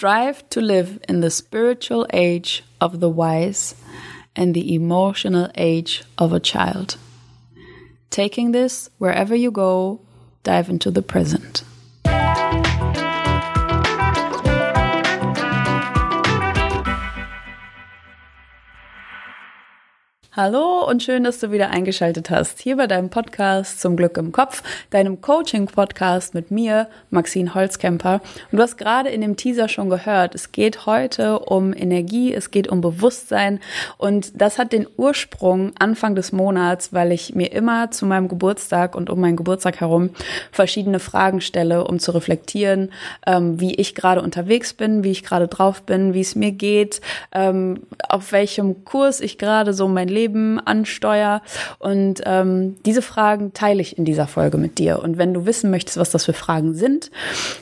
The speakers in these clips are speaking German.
Strive to live in the spiritual age of the wise and the emotional age of a child. Taking this wherever you go, dive into the present. Hallo und schön, dass du wieder eingeschaltet hast. Hier bei deinem Podcast zum Glück im Kopf, deinem Coaching-Podcast mit mir, Maxine Holzkemper. Und du hast gerade in dem Teaser schon gehört, es geht heute um Energie, es geht um Bewusstsein. Und das hat den Ursprung Anfang des Monats, weil ich mir immer zu meinem Geburtstag und um meinen Geburtstag herum verschiedene Fragen stelle, um zu reflektieren, ähm, wie ich gerade unterwegs bin, wie ich gerade drauf bin, wie es mir geht, ähm, auf welchem Kurs ich gerade so mein Leben Leben ansteuer. Und ähm, diese Fragen teile ich in dieser Folge mit dir. Und wenn du wissen möchtest, was das für Fragen sind,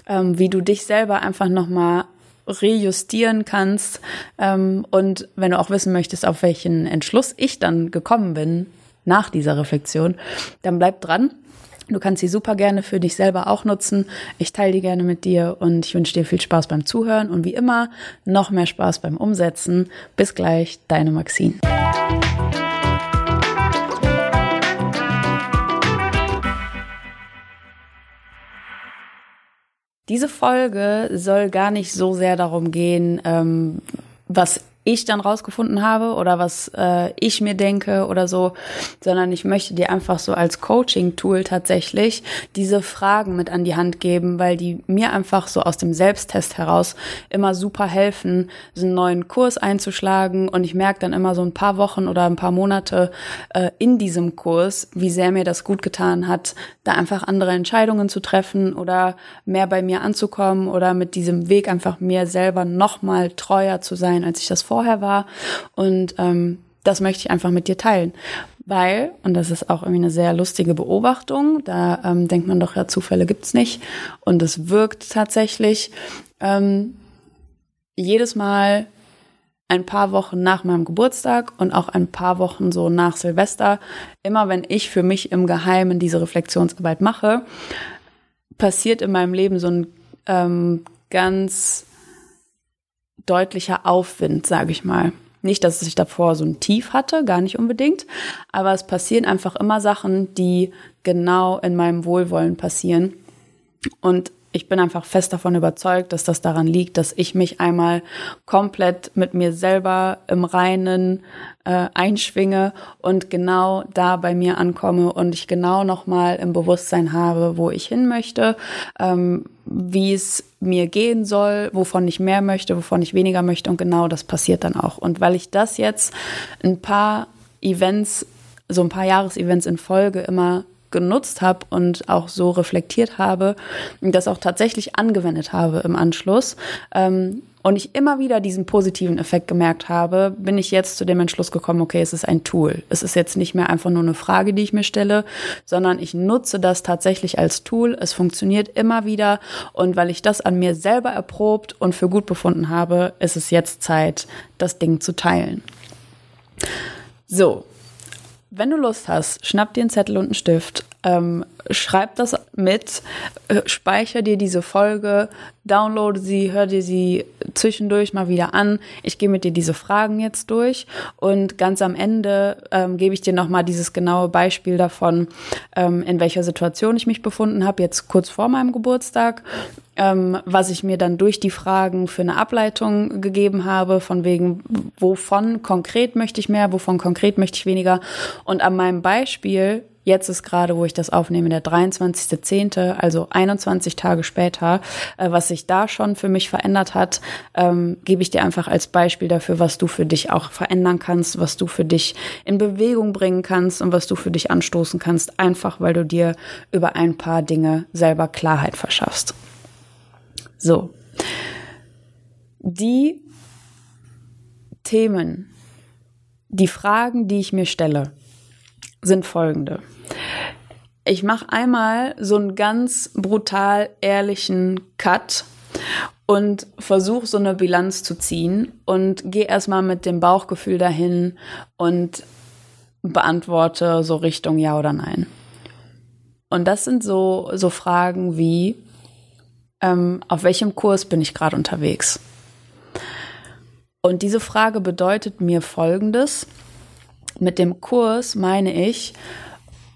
ähm, wie du dich selber einfach nochmal rejustieren kannst ähm, und wenn du auch wissen möchtest, auf welchen Entschluss ich dann gekommen bin nach dieser Reflexion, dann bleib dran. Du kannst sie super gerne für dich selber auch nutzen. Ich teile die gerne mit dir und ich wünsche dir viel Spaß beim Zuhören und wie immer noch mehr Spaß beim Umsetzen. Bis gleich, deine Maxine. Diese Folge soll gar nicht so sehr darum gehen, ähm, was ich dann rausgefunden habe oder was äh, ich mir denke oder so, sondern ich möchte dir einfach so als Coaching-Tool tatsächlich diese Fragen mit an die Hand geben, weil die mir einfach so aus dem Selbsttest heraus immer super helfen, so einen neuen Kurs einzuschlagen. Und ich merke dann immer so ein paar Wochen oder ein paar Monate äh, in diesem Kurs, wie sehr mir das gut getan hat, da einfach andere Entscheidungen zu treffen oder mehr bei mir anzukommen oder mit diesem Weg einfach mir selber nochmal treuer zu sein, als ich das vorher vorher war. Und ähm, das möchte ich einfach mit dir teilen. Weil, und das ist auch irgendwie eine sehr lustige Beobachtung, da ähm, denkt man doch, ja, Zufälle gibt's nicht. Und es wirkt tatsächlich ähm, jedes Mal ein paar Wochen nach meinem Geburtstag und auch ein paar Wochen so nach Silvester, immer wenn ich für mich im Geheimen diese Reflexionsarbeit mache, passiert in meinem Leben so ein ähm, ganz deutlicher Aufwind, sage ich mal. Nicht, dass ich davor so ein Tief hatte, gar nicht unbedingt, aber es passieren einfach immer Sachen, die genau in meinem Wohlwollen passieren. Und ich bin einfach fest davon überzeugt, dass das daran liegt, dass ich mich einmal komplett mit mir selber im Reinen äh, einschwinge und genau da bei mir ankomme und ich genau nochmal im Bewusstsein habe, wo ich hin möchte, ähm, wie es mir gehen soll, wovon ich mehr möchte, wovon ich weniger möchte und genau das passiert dann auch. Und weil ich das jetzt ein paar Events, so ein paar Jahresevents in Folge immer genutzt habe und auch so reflektiert habe und das auch tatsächlich angewendet habe im Anschluss ähm, und ich immer wieder diesen positiven Effekt gemerkt habe, bin ich jetzt zu dem Entschluss gekommen, okay, es ist ein Tool. Es ist jetzt nicht mehr einfach nur eine Frage, die ich mir stelle, sondern ich nutze das tatsächlich als Tool. Es funktioniert immer wieder und weil ich das an mir selber erprobt und für gut befunden habe, ist es jetzt Zeit, das Ding zu teilen. So, wenn du Lust hast, schnapp dir einen Zettel und einen Stift, ähm, schreib das mit, äh, speicher dir diese Folge, downloade sie, hör dir sie zwischendurch mal wieder an. Ich gehe mit dir diese Fragen jetzt durch und ganz am Ende ähm, gebe ich dir nochmal dieses genaue Beispiel davon, ähm, in welcher Situation ich mich befunden habe, jetzt kurz vor meinem Geburtstag ähm, was ich mir dann durch die Fragen für eine Ableitung gegeben habe, von wegen, wovon konkret möchte ich mehr, wovon konkret möchte ich weniger. Und an meinem Beispiel Jetzt ist gerade, wo ich das aufnehme, der 23.10., also 21 Tage später, äh, was sich da schon für mich verändert hat, ähm, gebe ich dir einfach als Beispiel dafür, was du für dich auch verändern kannst, was du für dich in Bewegung bringen kannst und was du für dich anstoßen kannst, einfach weil du dir über ein paar Dinge selber Klarheit verschaffst. So. Die Themen, die Fragen, die ich mir stelle, sind folgende. Ich mache einmal so einen ganz brutal ehrlichen Cut und versuche so eine Bilanz zu ziehen und gehe erstmal mit dem Bauchgefühl dahin und beantworte so Richtung Ja oder Nein. Und das sind so, so Fragen wie, ähm, auf welchem Kurs bin ich gerade unterwegs? Und diese Frage bedeutet mir Folgendes. Mit dem Kurs meine ich,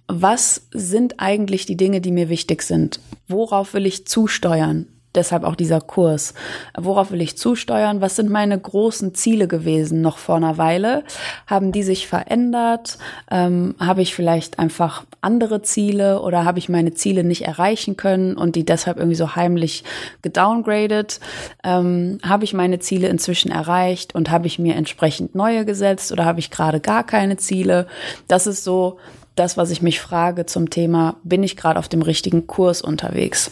was sind eigentlich die Dinge, die mir wichtig sind? Worauf will ich zusteuern? Deshalb auch dieser Kurs. Worauf will ich zusteuern? Was sind meine großen Ziele gewesen noch vor einer Weile? Haben die sich verändert? Ähm, habe ich vielleicht einfach andere Ziele oder habe ich meine Ziele nicht erreichen können und die deshalb irgendwie so heimlich gedowngradet? Ähm, habe ich meine Ziele inzwischen erreicht und habe ich mir entsprechend neue gesetzt oder habe ich gerade gar keine Ziele? Das ist so das, was ich mich frage zum Thema, bin ich gerade auf dem richtigen Kurs unterwegs?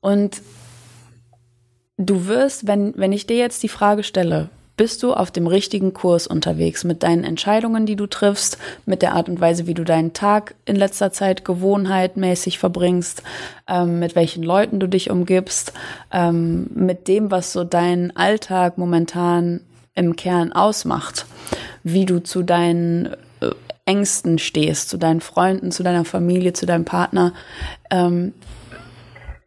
Und du wirst, wenn, wenn ich dir jetzt die Frage stelle, bist du auf dem richtigen Kurs unterwegs mit deinen Entscheidungen, die du triffst, mit der Art und Weise, wie du deinen Tag in letzter Zeit gewohnheitmäßig verbringst, ähm, mit welchen Leuten du dich umgibst, ähm, mit dem, was so deinen Alltag momentan im Kern ausmacht, wie du zu deinen äh, Ängsten stehst, zu deinen Freunden, zu deiner Familie, zu deinem Partner. Ähm,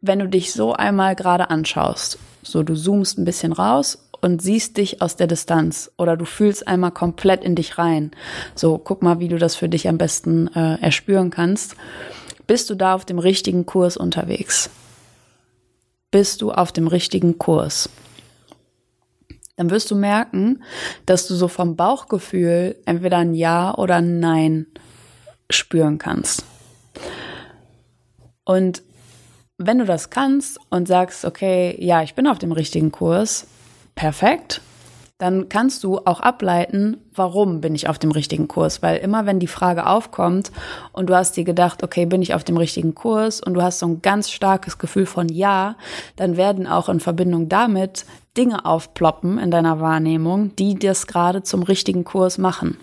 wenn du dich so einmal gerade anschaust, so du zoomst ein bisschen raus und siehst dich aus der Distanz oder du fühlst einmal komplett in dich rein. So, guck mal, wie du das für dich am besten äh, erspüren kannst. Bist du da auf dem richtigen Kurs unterwegs? Bist du auf dem richtigen Kurs? Dann wirst du merken, dass du so vom Bauchgefühl entweder ein Ja oder ein Nein spüren kannst. Und wenn du das kannst und sagst, okay, ja, ich bin auf dem richtigen Kurs, perfekt, dann kannst du auch ableiten, warum bin ich auf dem richtigen Kurs? Weil immer wenn die Frage aufkommt und du hast dir gedacht, okay, bin ich auf dem richtigen Kurs und du hast so ein ganz starkes Gefühl von ja, dann werden auch in Verbindung damit Dinge aufploppen in deiner Wahrnehmung, die das gerade zum richtigen Kurs machen.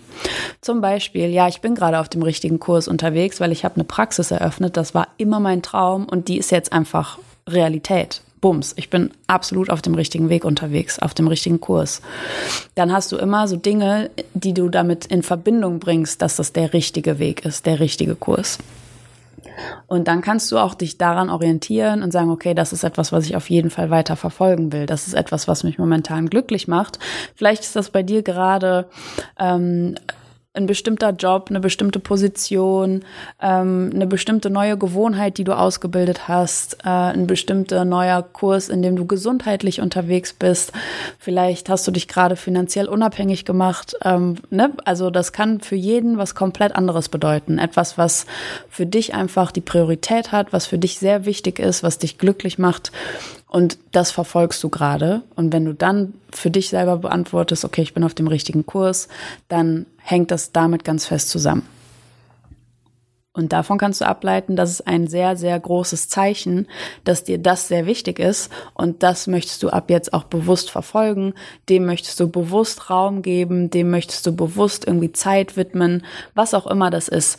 Zum Beispiel, ja, ich bin gerade auf dem richtigen Kurs unterwegs, weil ich habe eine Praxis eröffnet, das war immer mein Traum und die ist jetzt einfach Realität. Bums, ich bin absolut auf dem richtigen Weg unterwegs, auf dem richtigen Kurs. Dann hast du immer so Dinge, die du damit in Verbindung bringst, dass das der richtige Weg ist, der richtige Kurs. Und dann kannst du auch dich daran orientieren und sagen, okay, das ist etwas, was ich auf jeden Fall weiter verfolgen will. Das ist etwas, was mich momentan glücklich macht. Vielleicht ist das bei dir gerade ähm, ein bestimmter Job, eine bestimmte Position, ähm, eine bestimmte neue Gewohnheit, die du ausgebildet hast, äh, ein bestimmter neuer Kurs, in dem du gesundheitlich unterwegs bist. Vielleicht hast du dich gerade finanziell unabhängig gemacht. Ähm, ne? Also das kann für jeden was komplett anderes bedeuten. Etwas, was für dich einfach die Priorität hat, was für dich sehr wichtig ist, was dich glücklich macht. Und das verfolgst du gerade. Und wenn du dann für dich selber beantwortest, okay, ich bin auf dem richtigen Kurs, dann hängt das damit ganz fest zusammen. Und davon kannst du ableiten, dass es ein sehr, sehr großes Zeichen, dass dir das sehr wichtig ist und das möchtest du ab jetzt auch bewusst verfolgen, dem möchtest du bewusst Raum geben, dem möchtest du bewusst irgendwie Zeit widmen, was auch immer das ist.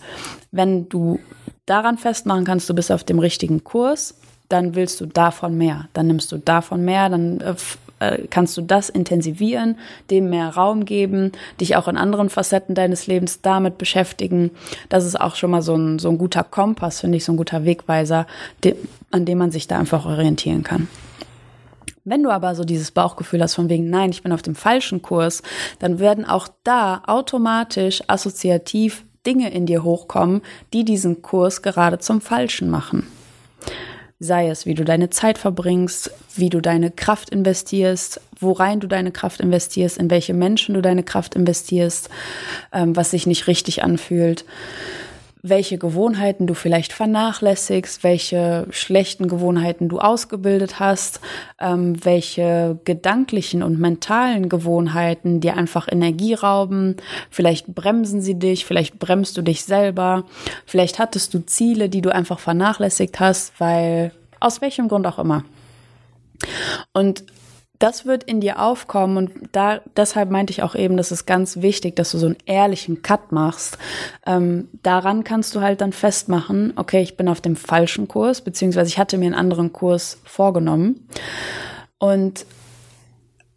Wenn du daran festmachen kannst, du bist auf dem richtigen Kurs, dann willst du davon mehr. Dann nimmst du davon mehr, dann äh, äh, kannst du das intensivieren, dem mehr Raum geben, dich auch in anderen Facetten deines Lebens damit beschäftigen. Das ist auch schon mal so ein, so ein guter Kompass, finde ich, so ein guter Wegweiser, de, an dem man sich da einfach orientieren kann. Wenn du aber so dieses Bauchgefühl hast von wegen, nein, ich bin auf dem falschen Kurs, dann werden auch da automatisch assoziativ Dinge in dir hochkommen, die diesen Kurs gerade zum Falschen machen. Sei es, wie du deine Zeit verbringst, wie du deine Kraft investierst, worein du deine Kraft investierst, in welche Menschen du deine Kraft investierst, ähm, was sich nicht richtig anfühlt, welche Gewohnheiten du vielleicht vernachlässigst, welche schlechten Gewohnheiten du ausgebildet hast, ähm, welche gedanklichen und mentalen Gewohnheiten dir einfach Energie rauben. Vielleicht bremsen sie dich, vielleicht bremst du dich selber, vielleicht hattest du Ziele, die du einfach vernachlässigt hast, weil aus welchem Grund auch immer. Und das wird in dir aufkommen und da deshalb meinte ich auch eben, das ist ganz wichtig, dass du so einen ehrlichen Cut machst. Ähm, daran kannst du halt dann festmachen, okay, ich bin auf dem falschen Kurs, beziehungsweise ich hatte mir einen anderen Kurs vorgenommen. Und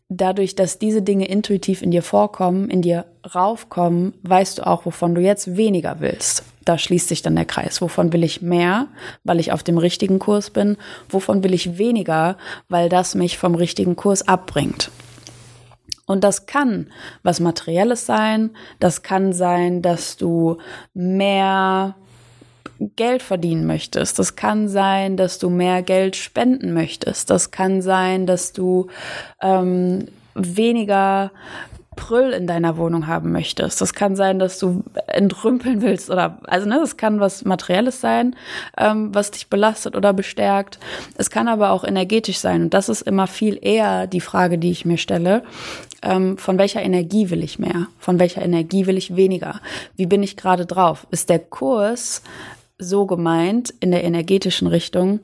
dadurch, dass diese Dinge intuitiv in dir vorkommen, in dir raufkommen, weißt du auch, wovon du jetzt weniger willst. Da schließt sich dann der Kreis. Wovon will ich mehr, weil ich auf dem richtigen Kurs bin? Wovon will ich weniger, weil das mich vom richtigen Kurs abbringt? Und das kann was Materielles sein, das kann sein, dass du mehr Geld verdienen möchtest. Das kann sein, dass du mehr Geld spenden möchtest. Das kann sein, dass du ähm, weniger Prüll in deiner Wohnung haben möchtest. Das kann sein, dass du entrümpeln willst oder also ne, das kann was Materielles sein, ähm, was dich belastet oder bestärkt. Es kann aber auch energetisch sein und das ist immer viel eher die Frage, die ich mir stelle. Ähm, von welcher Energie will ich mehr? Von welcher Energie will ich weniger? Wie bin ich gerade drauf? Ist der Kurs so gemeint in der energetischen Richtung?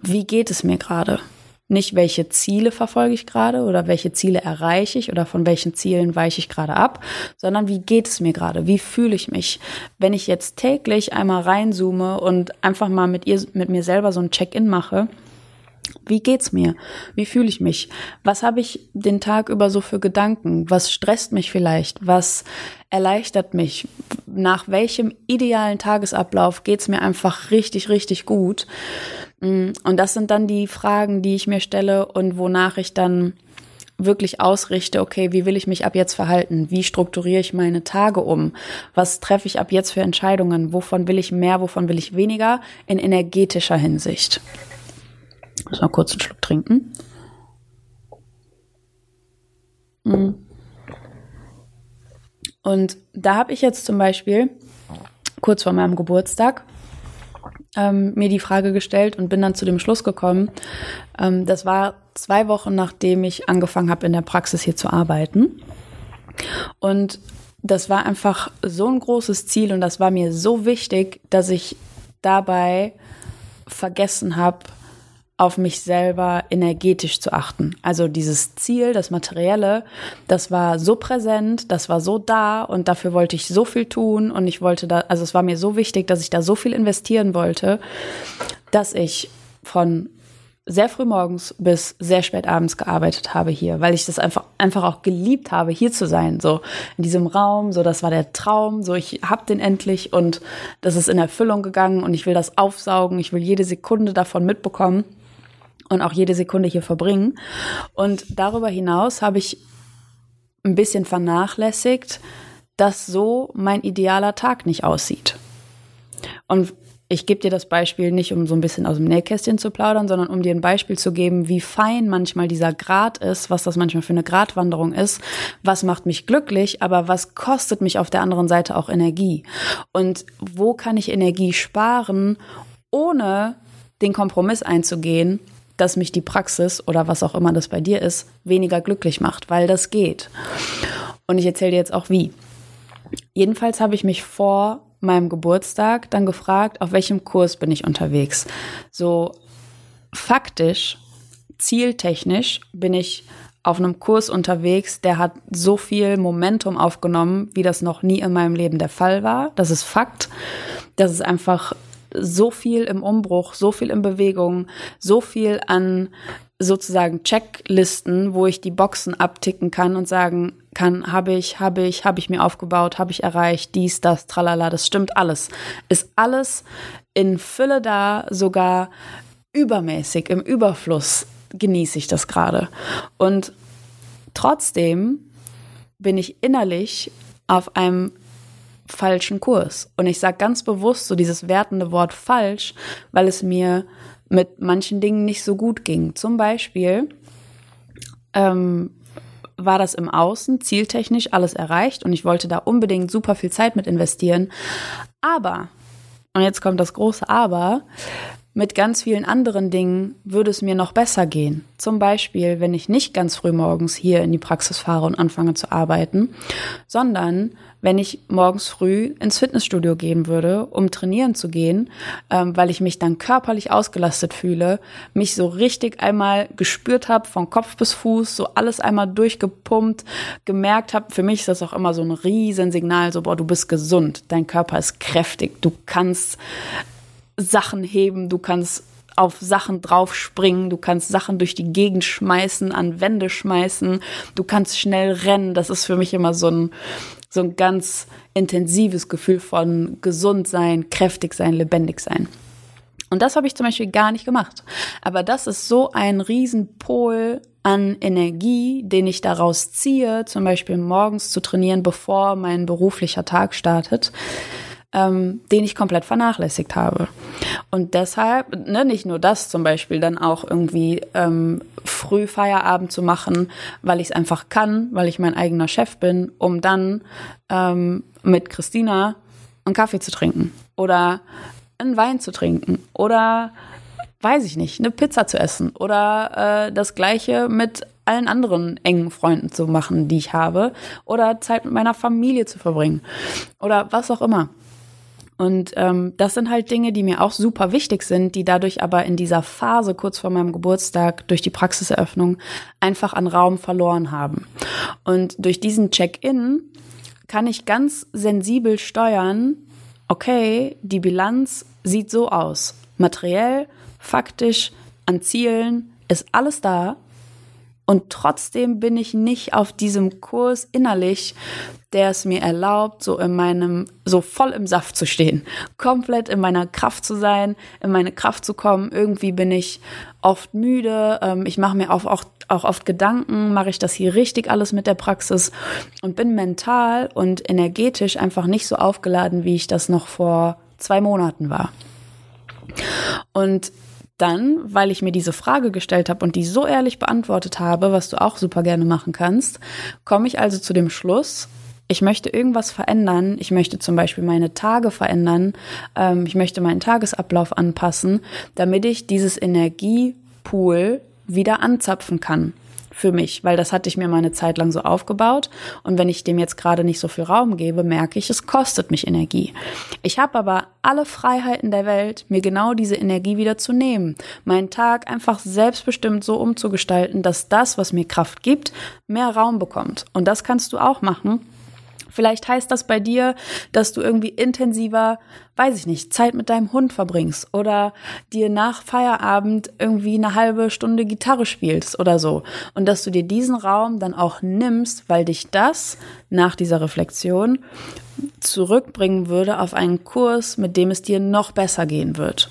Wie geht es mir gerade? Nicht, welche Ziele verfolge ich gerade oder welche Ziele erreiche ich oder von welchen Zielen weiche ich gerade ab, sondern wie geht es mir gerade? Wie fühle ich mich? Wenn ich jetzt täglich einmal reinzoome und einfach mal mit ihr, mit mir selber so ein Check-in mache, wie geht's mir? Wie fühle ich mich? Was habe ich den Tag über so für Gedanken? Was stresst mich vielleicht? Was erleichtert mich? Nach welchem idealen Tagesablauf geht's mir einfach richtig, richtig gut? Mm, und das sind dann die Fragen, die ich mir stelle und wonach ich dann wirklich ausrichte, okay, wie will ich mich ab jetzt verhalten? Wie strukturiere ich meine Tage um? Was treffe ich ab jetzt für Entscheidungen? Wovon will ich mehr, wovon will ich weniger? In energetischer Hinsicht. Ich muss mal kurz einen Schluck trinken. Mm. Und da habe ich jetzt zum Beispiel kurz vor meinem Geburtstag ähm, mir die Frage gestellt und bin dann zu dem Schluss gekommen. Ähm, das war zwei Wochen, nachdem ich angefangen habe, in der Praxis hier zu arbeiten. Und das war einfach so ein großes Ziel und das war mir so wichtig, dass ich dabei vergessen habe, auf mich selber energetisch zu achten. Also dieses Ziel, das Materielle, das war so präsent, das war so da und dafür wollte ich so viel tun und ich wollte da, also es war mir so wichtig, dass ich da so viel investieren wollte, dass ich von sehr früh morgens bis sehr spät abends gearbeitet habe hier, weil ich das einfach einfach auch geliebt habe, hier zu sein, so in diesem Raum, so das war der Traum, so ich hab den endlich und das ist in Erfüllung gegangen und ich will das aufsaugen, ich will jede Sekunde davon mitbekommen und auch jede Sekunde hier verbringen. Und darüber hinaus habe ich ein bisschen vernachlässigt, dass so mein idealer Tag nicht aussieht. Und ich gebe dir das Beispiel nicht, um so ein bisschen aus dem Nähkästchen zu plaudern, sondern um dir ein Beispiel zu geben, wie fein manchmal dieser Grad ist, was das manchmal für eine Gratwanderung ist, was macht mich glücklich, aber was kostet mich auf der anderen Seite auch Energie? Und wo kann ich Energie sparen, ohne den Kompromiss einzugehen, dass mich die Praxis oder was auch immer das bei dir ist, weniger glücklich macht, weil das geht. Und ich erzähle dir jetzt auch wie. Jedenfalls habe ich mich vor meinem Geburtstag dann gefragt, auf welchem Kurs bin ich unterwegs. So faktisch, zieltechnisch bin ich auf einem Kurs unterwegs, der hat so viel Momentum aufgenommen, wie das noch nie in meinem Leben der Fall war. Das ist Fakt. Das ist einfach so viel im Umbruch, so viel in Bewegung, so viel an sozusagen Checklisten, wo ich die Boxen abticken kann und sagen kann, habe ich, habe ich, habe ich mir aufgebaut, habe ich erreicht, dies, das, tralala, das stimmt alles. Ist alles in Fülle da, sogar übermäßig, im Überfluss genieße ich das gerade. Und trotzdem bin ich innerlich auf einem falschen Kurs. Und ich sage ganz bewusst so dieses wertende Wort falsch, weil es mir mit manchen Dingen nicht so gut ging. Zum Beispiel ähm, war das im Außen zieltechnisch alles erreicht und ich wollte da unbedingt super viel Zeit mit investieren. Aber, und jetzt kommt das große Aber, mit ganz vielen anderen Dingen würde es mir noch besser gehen. Zum Beispiel, wenn ich nicht ganz früh morgens hier in die Praxis fahre und anfange zu arbeiten, sondern wenn ich morgens früh ins Fitnessstudio gehen würde, um trainieren zu gehen, ähm, weil ich mich dann körperlich ausgelastet fühle, mich so richtig einmal gespürt habe, von Kopf bis Fuß, so alles einmal durchgepumpt, gemerkt habe, für mich ist das auch immer so ein Riesensignal, so, boah, du bist gesund, dein Körper ist kräftig, du kannst Sachen heben, du kannst auf Sachen draufspringen, du kannst Sachen durch die Gegend schmeißen, an Wände schmeißen, du kannst schnell rennen. Das ist für mich immer so ein, so ein ganz intensives Gefühl von gesund sein, kräftig sein, lebendig sein. Und das habe ich zum Beispiel gar nicht gemacht. Aber das ist so ein Riesenpol an Energie, den ich daraus ziehe, zum Beispiel morgens zu trainieren, bevor mein beruflicher Tag startet, ähm, den ich komplett vernachlässigt habe. Und deshalb, ne, nicht nur das zum Beispiel, dann auch irgendwie ähm, früh Feierabend zu machen, weil ich es einfach kann, weil ich mein eigener Chef bin, um dann ähm, mit Christina einen Kaffee zu trinken oder einen Wein zu trinken oder weiß ich nicht, eine Pizza zu essen oder äh, das gleiche mit allen anderen engen Freunden zu machen, die ich habe oder Zeit mit meiner Familie zu verbringen oder was auch immer. Und ähm, das sind halt Dinge, die mir auch super wichtig sind, die dadurch aber in dieser Phase kurz vor meinem Geburtstag durch die Praxiseröffnung einfach an Raum verloren haben. Und durch diesen Check-in kann ich ganz sensibel steuern, okay, die Bilanz sieht so aus. Materiell, faktisch, an Zielen ist alles da. Und trotzdem bin ich nicht auf diesem Kurs innerlich, der es mir erlaubt, so in meinem, so voll im Saft zu stehen, komplett in meiner Kraft zu sein, in meine Kraft zu kommen. Irgendwie bin ich oft müde. Ähm, ich mache mir auch, auch, auch oft Gedanken, mache ich das hier richtig alles mit der Praxis und bin mental und energetisch einfach nicht so aufgeladen, wie ich das noch vor zwei Monaten war. Und dann, weil ich mir diese Frage gestellt habe und die so ehrlich beantwortet habe, was du auch super gerne machen kannst, komme ich also zu dem Schluss, ich möchte irgendwas verändern. Ich möchte zum Beispiel meine Tage verändern. Ähm, ich möchte meinen Tagesablauf anpassen, damit ich dieses Energiepool wieder anzapfen kann für mich, weil das hatte ich mir meine Zeit lang so aufgebaut und wenn ich dem jetzt gerade nicht so viel Raum gebe, merke ich, es kostet mich Energie. Ich habe aber alle Freiheiten der Welt, mir genau diese Energie wieder zu nehmen, meinen Tag einfach selbstbestimmt so umzugestalten, dass das, was mir Kraft gibt, mehr Raum bekommt. Und das kannst du auch machen, Vielleicht heißt das bei dir, dass du irgendwie intensiver, weiß ich nicht, Zeit mit deinem Hund verbringst oder dir nach Feierabend irgendwie eine halbe Stunde Gitarre spielst oder so. Und dass du dir diesen Raum dann auch nimmst, weil dich das nach dieser Reflexion zurückbringen würde auf einen Kurs, mit dem es dir noch besser gehen wird.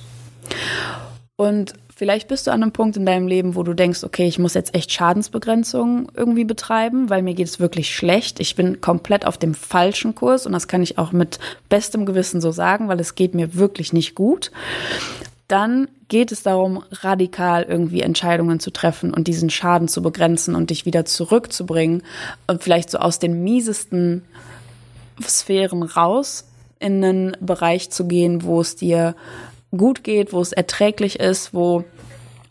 Und Vielleicht bist du an einem Punkt in deinem Leben, wo du denkst, okay, ich muss jetzt echt Schadensbegrenzung irgendwie betreiben, weil mir geht es wirklich schlecht. Ich bin komplett auf dem falschen Kurs und das kann ich auch mit bestem Gewissen so sagen, weil es geht mir wirklich nicht gut. Dann geht es darum, radikal irgendwie Entscheidungen zu treffen und diesen Schaden zu begrenzen und dich wieder zurückzubringen und vielleicht so aus den miesesten Sphären raus in einen Bereich zu gehen, wo es dir gut geht, wo es erträglich ist, wo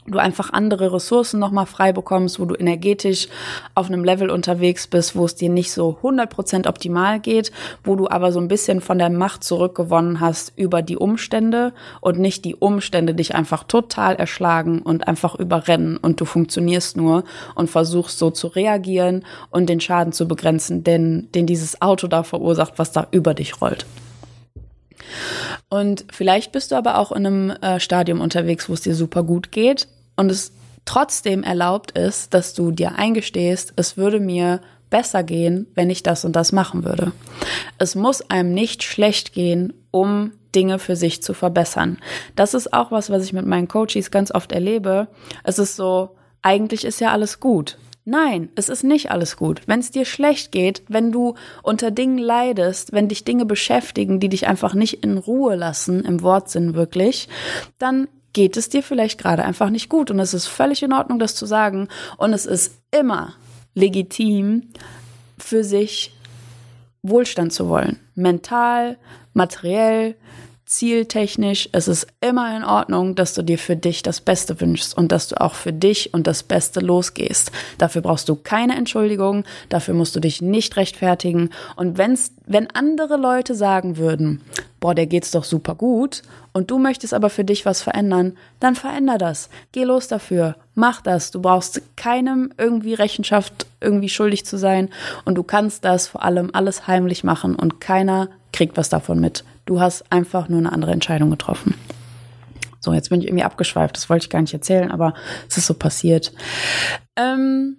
du einfach andere Ressourcen nochmal frei bekommst, wo du energetisch auf einem Level unterwegs bist, wo es dir nicht so 100% optimal geht, wo du aber so ein bisschen von der Macht zurückgewonnen hast über die Umstände und nicht die Umstände dich einfach total erschlagen und einfach überrennen und du funktionierst nur und versuchst so zu reagieren und den Schaden zu begrenzen, den, den dieses Auto da verursacht, was da über dich rollt. Und vielleicht bist du aber auch in einem äh, Stadium unterwegs, wo es dir super gut geht und es trotzdem erlaubt ist, dass du dir eingestehst, es würde mir besser gehen, wenn ich das und das machen würde. Es muss einem nicht schlecht gehen, um Dinge für sich zu verbessern. Das ist auch was, was ich mit meinen Coaches ganz oft erlebe. Es ist so, eigentlich ist ja alles gut. Nein, es ist nicht alles gut. Wenn es dir schlecht geht, wenn du unter Dingen leidest, wenn dich Dinge beschäftigen, die dich einfach nicht in Ruhe lassen, im Wortsinn wirklich, dann geht es dir vielleicht gerade einfach nicht gut. Und es ist völlig in Ordnung, das zu sagen. Und es ist immer legitim, für sich Wohlstand zu wollen. Mental, materiell, zieltechnisch, es ist immer in Ordnung, dass du dir für dich das Beste wünschst und dass du auch für dich und das Beste losgehst. Dafür brauchst du keine Entschuldigung, dafür musst du dich nicht rechtfertigen. Und wenn's, wenn andere Leute sagen würden, boah, der geht's doch super gut und du möchtest aber für dich was verändern, dann veränder das. Geh los dafür. Mach das. Du brauchst keinem irgendwie Rechenschaft irgendwie schuldig zu sein und du kannst das vor allem alles heimlich machen und keiner kriegt was davon mit. Du hast einfach nur eine andere Entscheidung getroffen. So, jetzt bin ich irgendwie abgeschweift. Das wollte ich gar nicht erzählen, aber es ist so passiert. Ähm,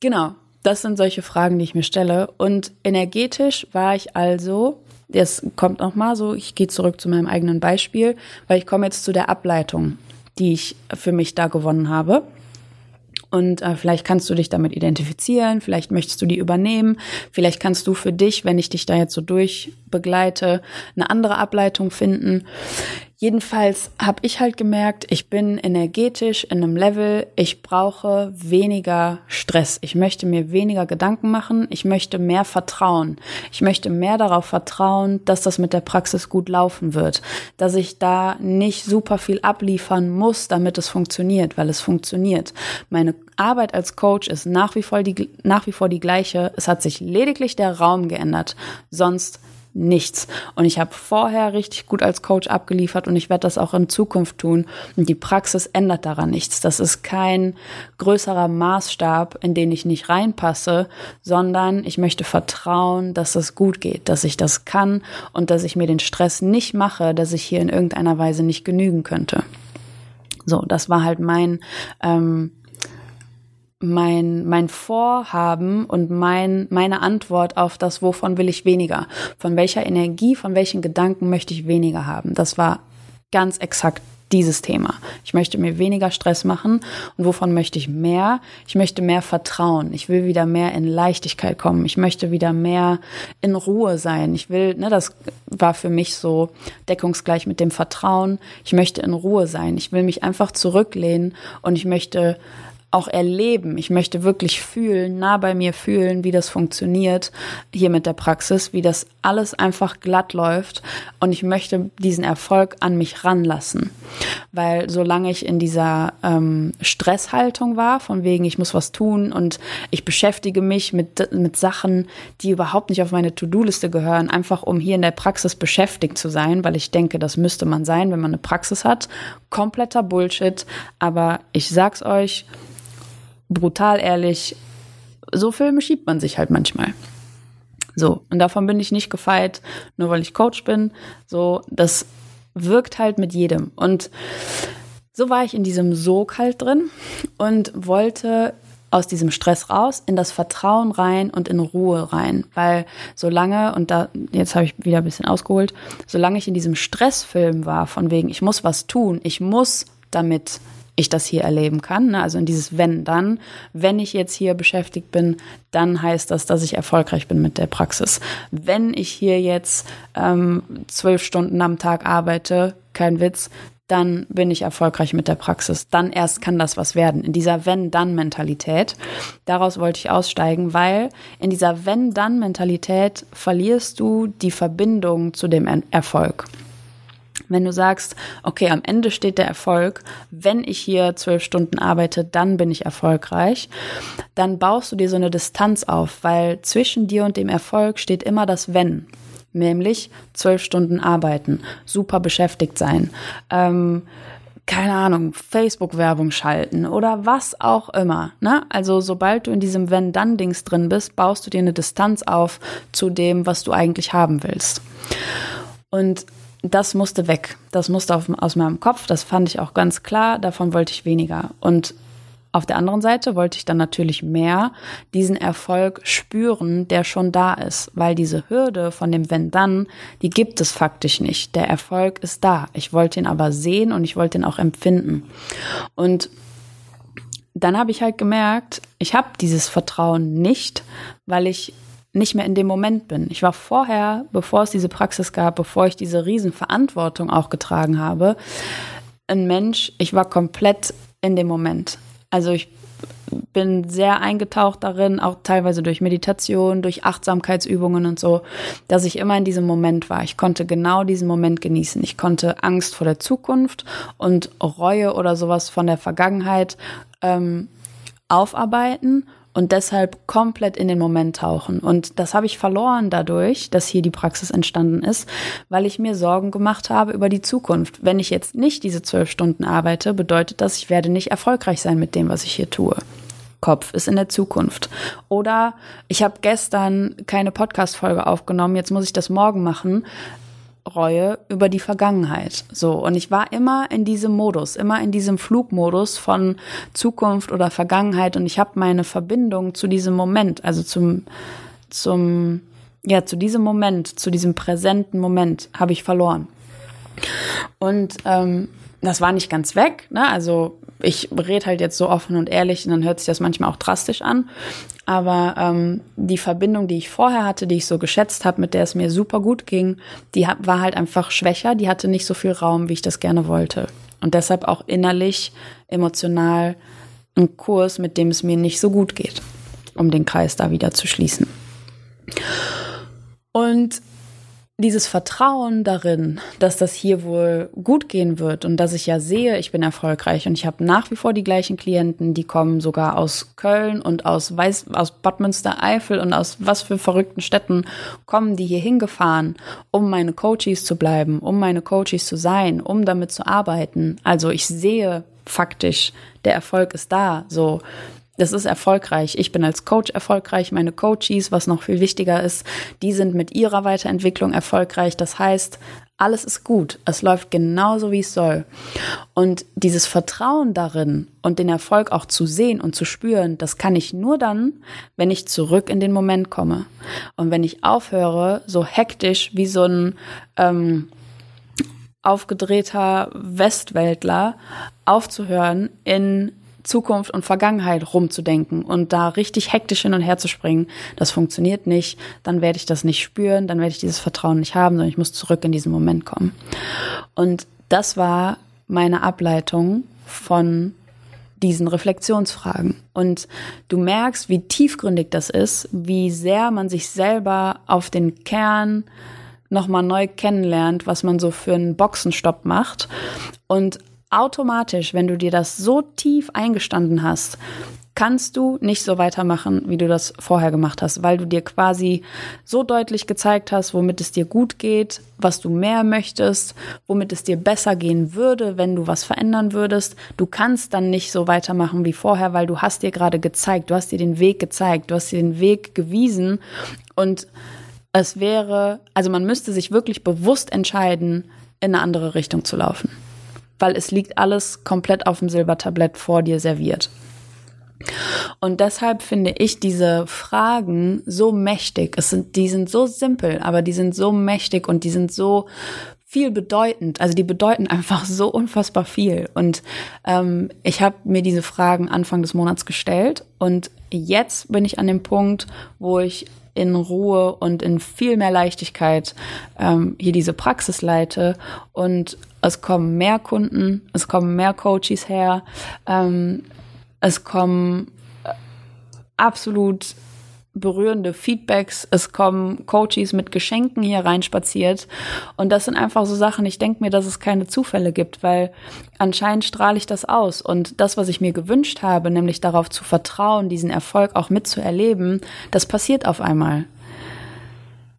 genau, das sind solche Fragen, die ich mir stelle. Und energetisch war ich also, jetzt kommt noch mal so, ich gehe zurück zu meinem eigenen Beispiel, weil ich komme jetzt zu der Ableitung, die ich für mich da gewonnen habe. Und äh, vielleicht kannst du dich damit identifizieren, vielleicht möchtest du die übernehmen, vielleicht kannst du für dich, wenn ich dich da jetzt so durchbegleite, eine andere Ableitung finden. Jedenfalls habe ich halt gemerkt, ich bin energetisch in einem Level, ich brauche weniger Stress. Ich möchte mir weniger Gedanken machen, ich möchte mehr vertrauen. Ich möchte mehr darauf vertrauen, dass das mit der Praxis gut laufen wird, dass ich da nicht super viel abliefern muss, damit es funktioniert, weil es funktioniert. Meine Arbeit als Coach ist nach wie vor die, nach wie vor die gleiche. Es hat sich lediglich der Raum geändert. Sonst nichts. Und ich habe vorher richtig gut als Coach abgeliefert und ich werde das auch in Zukunft tun. Und die Praxis ändert daran nichts. Das ist kein größerer Maßstab, in den ich nicht reinpasse, sondern ich möchte vertrauen, dass es gut geht, dass ich das kann und dass ich mir den Stress nicht mache, dass ich hier in irgendeiner Weise nicht genügen könnte. So, das war halt mein ähm, mein, mein Vorhaben und mein, meine Antwort auf das, wovon will ich weniger? Von welcher Energie, von welchen Gedanken möchte ich weniger haben? Das war ganz exakt dieses Thema. Ich möchte mir weniger Stress machen und wovon möchte ich mehr? Ich möchte mehr Vertrauen. Ich will wieder mehr in Leichtigkeit kommen. Ich möchte wieder mehr in Ruhe sein. Ich will, ne, das war für mich so deckungsgleich mit dem Vertrauen. Ich möchte in Ruhe sein. Ich will mich einfach zurücklehnen und ich möchte auch erleben. Ich möchte wirklich fühlen, nah bei mir fühlen, wie das funktioniert hier mit der Praxis, wie das alles einfach glatt läuft. Und ich möchte diesen Erfolg an mich ranlassen. Weil solange ich in dieser ähm, Stresshaltung war, von wegen, ich muss was tun und ich beschäftige mich mit, mit Sachen, die überhaupt nicht auf meine To-Do-Liste gehören, einfach um hier in der Praxis beschäftigt zu sein, weil ich denke, das müsste man sein, wenn man eine Praxis hat. Kompletter Bullshit. Aber ich sag's euch, brutal ehrlich, so Filme schiebt man sich halt manchmal. So, und davon bin ich nicht gefeit, nur weil ich Coach bin. So, das wirkt halt mit jedem. Und so war ich in diesem Sog halt drin und wollte aus diesem Stress raus, in das Vertrauen rein und in Ruhe rein. Weil solange, und da, jetzt habe ich wieder ein bisschen ausgeholt, solange ich in diesem Stressfilm war, von wegen, ich muss was tun, ich muss damit ich das hier erleben kann. Ne? Also in dieses Wenn dann. Wenn ich jetzt hier beschäftigt bin, dann heißt das, dass ich erfolgreich bin mit der Praxis. Wenn ich hier jetzt ähm, zwölf Stunden am Tag arbeite, kein Witz, dann bin ich erfolgreich mit der Praxis. Dann erst kann das was werden. In dieser Wenn-Dann-Mentalität. Daraus wollte ich aussteigen, weil in dieser Wenn-Dann-Mentalität verlierst du die Verbindung zu dem Erfolg. Wenn du sagst, okay, am Ende steht der Erfolg, wenn ich hier zwölf Stunden arbeite, dann bin ich erfolgreich, dann baust du dir so eine Distanz auf, weil zwischen dir und dem Erfolg steht immer das Wenn. Nämlich zwölf Stunden arbeiten, super beschäftigt sein, ähm, keine Ahnung, Facebook-Werbung schalten oder was auch immer. Ne? Also sobald du in diesem Wenn-Dann-Dings drin bist, baust du dir eine Distanz auf zu dem, was du eigentlich haben willst. Und das musste weg. Das musste auf, aus meinem Kopf. Das fand ich auch ganz klar. Davon wollte ich weniger. Und auf der anderen Seite wollte ich dann natürlich mehr diesen Erfolg spüren, der schon da ist, weil diese Hürde von dem Wenn dann, die gibt es faktisch nicht. Der Erfolg ist da. Ich wollte ihn aber sehen und ich wollte ihn auch empfinden. Und dann habe ich halt gemerkt, ich habe dieses Vertrauen nicht, weil ich nicht mehr in dem Moment bin. Ich war vorher, bevor es diese Praxis gab, bevor ich diese Riesenverantwortung auch getragen habe, ein Mensch, ich war komplett in dem Moment. Also ich bin sehr eingetaucht darin, auch teilweise durch Meditation, durch Achtsamkeitsübungen und so, dass ich immer in diesem Moment war. Ich konnte genau diesen Moment genießen. Ich konnte Angst vor der Zukunft und Reue oder sowas von der Vergangenheit ähm, aufarbeiten und deshalb komplett in den Moment tauchen. Und das habe ich verloren dadurch, dass hier die Praxis entstanden ist, weil ich mir Sorgen gemacht habe über die Zukunft. Wenn ich jetzt nicht diese zwölf Stunden arbeite, bedeutet das, ich werde nicht erfolgreich sein mit dem, was ich hier tue. Kopf ist in der Zukunft. Oder ich habe gestern keine Podcast-Folge aufgenommen, jetzt muss ich das morgen machen. Reue über die Vergangenheit. So. Und ich war immer in diesem Modus, immer in diesem Flugmodus von Zukunft oder Vergangenheit und ich habe meine Verbindung zu diesem Moment, also zum, zum, ja, zu diesem Moment, zu diesem präsenten Moment habe ich verloren. Und ähm, das war nicht ganz weg, ne? Also ich rede halt jetzt so offen und ehrlich und dann hört sich das manchmal auch drastisch an. Aber ähm, die Verbindung, die ich vorher hatte, die ich so geschätzt habe, mit der es mir super gut ging, die war halt einfach schwächer, die hatte nicht so viel Raum, wie ich das gerne wollte. Und deshalb auch innerlich, emotional ein Kurs, mit dem es mir nicht so gut geht, um den Kreis da wieder zu schließen. Und dieses Vertrauen darin, dass das hier wohl gut gehen wird und dass ich ja sehe, ich bin erfolgreich und ich habe nach wie vor die gleichen Klienten, die kommen sogar aus Köln und aus Weiß, aus Bad Münstereifel und aus was für verrückten Städten kommen die hier hingefahren, um meine Coaches zu bleiben, um meine Coaches zu sein, um damit zu arbeiten. Also ich sehe faktisch, der Erfolg ist da, so das ist erfolgreich. Ich bin als Coach erfolgreich. Meine Coaches, was noch viel wichtiger ist, die sind mit ihrer Weiterentwicklung erfolgreich. Das heißt, alles ist gut. Es läuft genauso, wie es soll. Und dieses Vertrauen darin und den Erfolg auch zu sehen und zu spüren, das kann ich nur dann, wenn ich zurück in den Moment komme. Und wenn ich aufhöre, so hektisch wie so ein ähm, aufgedrehter Westweltler aufzuhören, in Zukunft und Vergangenheit rumzudenken und da richtig hektisch hin und her zu springen, das funktioniert nicht. Dann werde ich das nicht spüren, dann werde ich dieses Vertrauen nicht haben, sondern ich muss zurück in diesen Moment kommen. Und das war meine Ableitung von diesen Reflexionsfragen. Und du merkst, wie tiefgründig das ist, wie sehr man sich selber auf den Kern nochmal neu kennenlernt, was man so für einen Boxenstopp macht und automatisch, wenn du dir das so tief eingestanden hast, kannst du nicht so weitermachen, wie du das vorher gemacht hast, weil du dir quasi so deutlich gezeigt hast, womit es dir gut geht, was du mehr möchtest, womit es dir besser gehen würde, wenn du was verändern würdest. Du kannst dann nicht so weitermachen wie vorher, weil du hast dir gerade gezeigt, du hast dir den Weg gezeigt, du hast dir den Weg gewiesen und es wäre, also man müsste sich wirklich bewusst entscheiden, in eine andere Richtung zu laufen weil es liegt alles komplett auf dem Silbertablett vor dir serviert. Und deshalb finde ich diese Fragen so mächtig. Es sind, die sind so simpel, aber die sind so mächtig und die sind so viel bedeutend. Also die bedeuten einfach so unfassbar viel. Und ähm, ich habe mir diese Fragen Anfang des Monats gestellt und jetzt bin ich an dem Punkt, wo ich in Ruhe und in viel mehr Leichtigkeit ähm, hier diese Praxis leite. Und es kommen mehr Kunden, es kommen mehr Coaches her, ähm, es kommen äh, absolut berührende Feedbacks, es kommen Coaches mit Geschenken hier reinspaziert. Und das sind einfach so Sachen, ich denke mir, dass es keine Zufälle gibt, weil anscheinend strahle ich das aus. Und das, was ich mir gewünscht habe, nämlich darauf zu vertrauen, diesen Erfolg auch mitzuerleben, das passiert auf einmal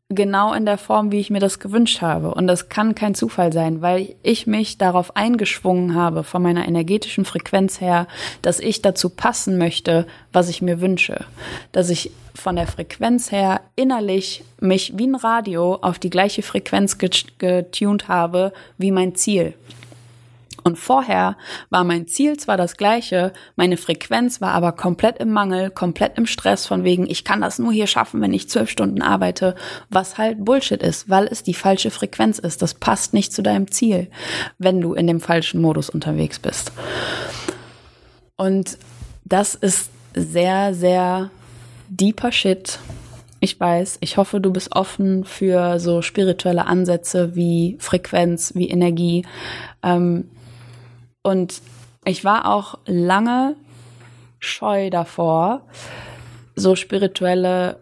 genau in der Form, wie ich mir das gewünscht habe. Und das kann kein Zufall sein, weil ich mich darauf eingeschwungen habe, von meiner energetischen Frequenz her, dass ich dazu passen möchte, was ich mir wünsche. Dass ich von der Frequenz her innerlich mich wie ein Radio auf die gleiche Frequenz getunt habe wie mein Ziel. Und vorher war mein Ziel zwar das gleiche, meine Frequenz war aber komplett im Mangel, komplett im Stress von wegen, ich kann das nur hier schaffen, wenn ich zwölf Stunden arbeite, was halt Bullshit ist, weil es die falsche Frequenz ist. Das passt nicht zu deinem Ziel, wenn du in dem falschen Modus unterwegs bist. Und das ist sehr, sehr deeper Shit. Ich weiß, ich hoffe, du bist offen für so spirituelle Ansätze wie Frequenz, wie Energie. Ähm, und ich war auch lange scheu davor, so spirituelle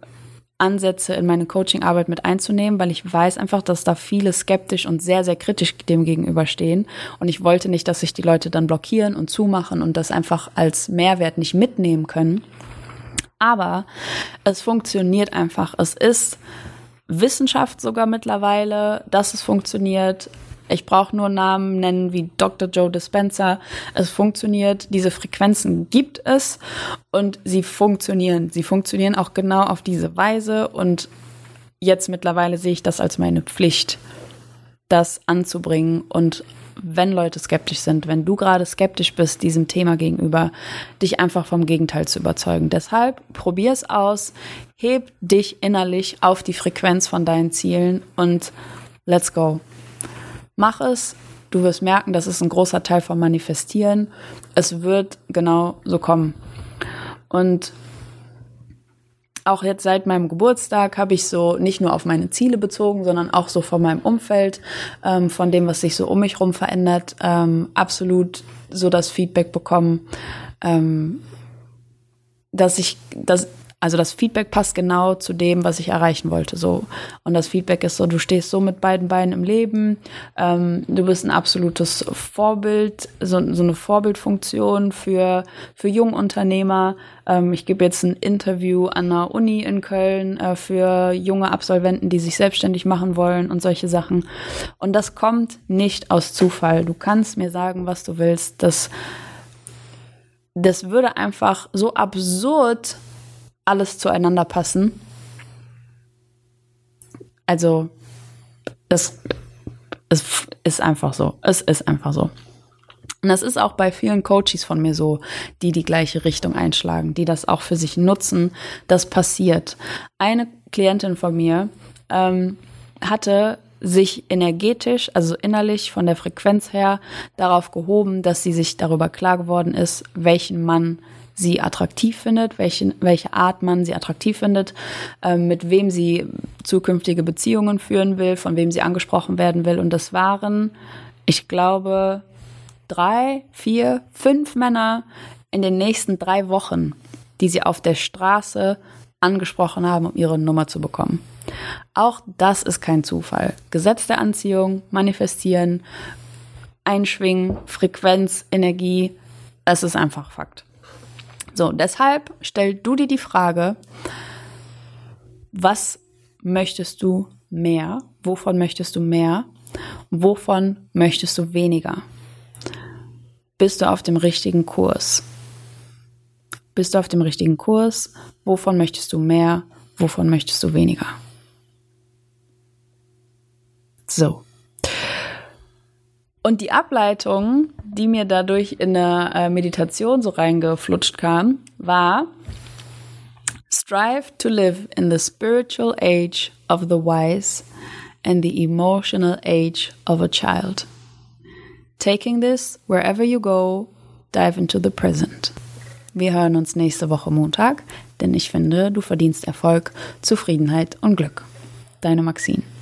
Ansätze in meine Coachingarbeit mit einzunehmen, weil ich weiß einfach, dass da viele skeptisch und sehr, sehr kritisch dem gegenüberstehen. Und ich wollte nicht, dass sich die Leute dann blockieren und zumachen und das einfach als Mehrwert nicht mitnehmen können. Aber es funktioniert einfach. Es ist Wissenschaft sogar mittlerweile, dass es funktioniert. Ich brauche nur Namen nennen wie Dr. Joe Dispenza. Es funktioniert, diese Frequenzen gibt es und sie funktionieren. Sie funktionieren auch genau auf diese Weise und jetzt mittlerweile sehe ich das als meine Pflicht, das anzubringen und wenn Leute skeptisch sind, wenn du gerade skeptisch bist diesem Thema gegenüber, dich einfach vom Gegenteil zu überzeugen. Deshalb probier es aus, heb dich innerlich auf die Frequenz von deinen Zielen und let's go. Mach es Du wirst merken, das ist ein großer Teil vom Manifestieren. Es wird genau so kommen. Und auch jetzt seit meinem Geburtstag habe ich so nicht nur auf meine Ziele bezogen, sondern auch so von meinem Umfeld, ähm, von dem, was sich so um mich herum verändert, ähm, absolut so das Feedback bekommen, ähm, dass ich, dass also das Feedback passt genau zu dem, was ich erreichen wollte. So und das Feedback ist so: Du stehst so mit beiden Beinen im Leben. Ähm, du bist ein absolutes Vorbild, so, so eine Vorbildfunktion für für Jungunternehmer. Ähm, ich gebe jetzt ein Interview an einer Uni in Köln äh, für junge Absolventen, die sich selbstständig machen wollen und solche Sachen. Und das kommt nicht aus Zufall. Du kannst mir sagen, was du willst. Das das würde einfach so absurd alles zueinander passen. Also, es, es ist einfach so. Es ist einfach so. Und das ist auch bei vielen Coaches von mir so, die die gleiche Richtung einschlagen, die das auch für sich nutzen. Das passiert. Eine Klientin von mir ähm, hatte sich energetisch, also innerlich von der Frequenz her, darauf gehoben, dass sie sich darüber klar geworden ist, welchen Mann sie attraktiv findet, welche, welche Art man sie attraktiv findet, ähm, mit wem sie zukünftige Beziehungen führen will, von wem sie angesprochen werden will. Und das waren, ich glaube, drei, vier, fünf Männer in den nächsten drei Wochen, die sie auf der Straße angesprochen haben, um ihre Nummer zu bekommen. Auch das ist kein Zufall. Gesetz der Anziehung, manifestieren, einschwingen, Frequenz, Energie, es ist einfach Fakt. So, deshalb stell du dir die Frage, was möchtest du mehr? Wovon möchtest du mehr? Wovon möchtest du weniger? Bist du auf dem richtigen Kurs? Bist du auf dem richtigen Kurs? Wovon möchtest du mehr? Wovon möchtest du weniger? So. Und die Ableitung, die mir dadurch in der äh, Meditation so reingeflutscht kam, war Strive to live in the spiritual age of the wise and the emotional age of a child. Taking this wherever you go, dive into the present. Wir hören uns nächste Woche Montag, denn ich finde, du verdienst Erfolg, Zufriedenheit und Glück. Deine Maxine.